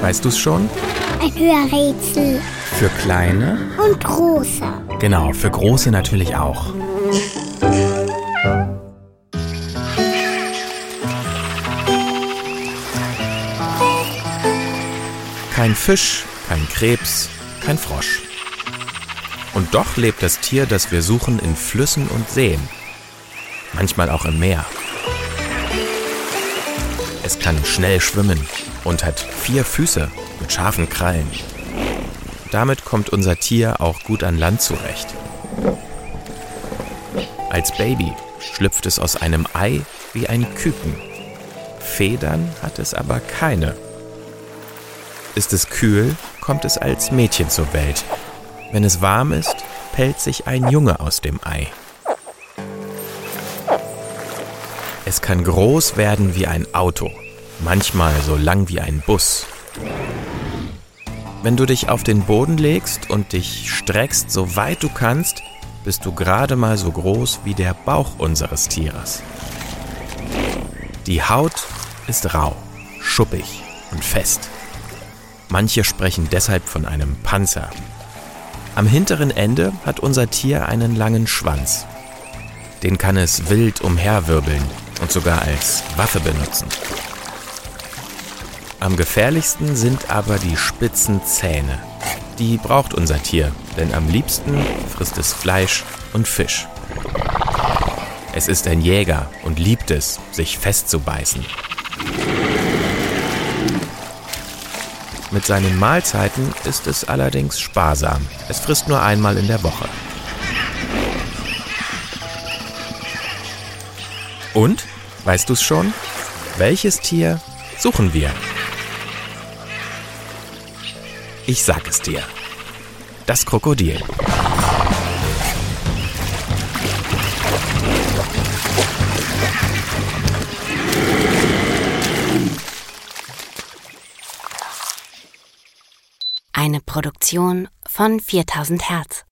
Weißt du's schon? Ein Hörrätsel. Für kleine? Und große. Genau, für große natürlich auch. Kein Fisch, kein Krebs, kein Frosch. Und doch lebt das Tier, das wir suchen, in Flüssen und Seen. Manchmal auch im Meer. Es kann schnell schwimmen und hat vier Füße mit scharfen Krallen. Damit kommt unser Tier auch gut an Land zurecht. Als Baby schlüpft es aus einem Ei wie ein Küken. Federn hat es aber keine. Ist es kühl, kommt es als Mädchen zur Welt. Wenn es warm ist, pellt sich ein Junge aus dem Ei. Es kann groß werden wie ein Auto, manchmal so lang wie ein Bus. Wenn du dich auf den Boden legst und dich streckst, so weit du kannst, bist du gerade mal so groß wie der Bauch unseres Tieres. Die Haut ist rau, schuppig und fest. Manche sprechen deshalb von einem Panzer. Am hinteren Ende hat unser Tier einen langen Schwanz. Den kann es wild umherwirbeln und sogar als Waffe benutzen. Am gefährlichsten sind aber die spitzen Zähne. Die braucht unser Tier, denn am liebsten frisst es Fleisch und Fisch. Es ist ein Jäger und liebt es, sich festzubeißen. Mit seinen Mahlzeiten ist es allerdings sparsam. Es frisst nur einmal in der Woche. Und, weißt du's schon? Welches Tier suchen wir? Ich sag es dir. Das Krokodil. Eine Produktion von 4000 Hertz.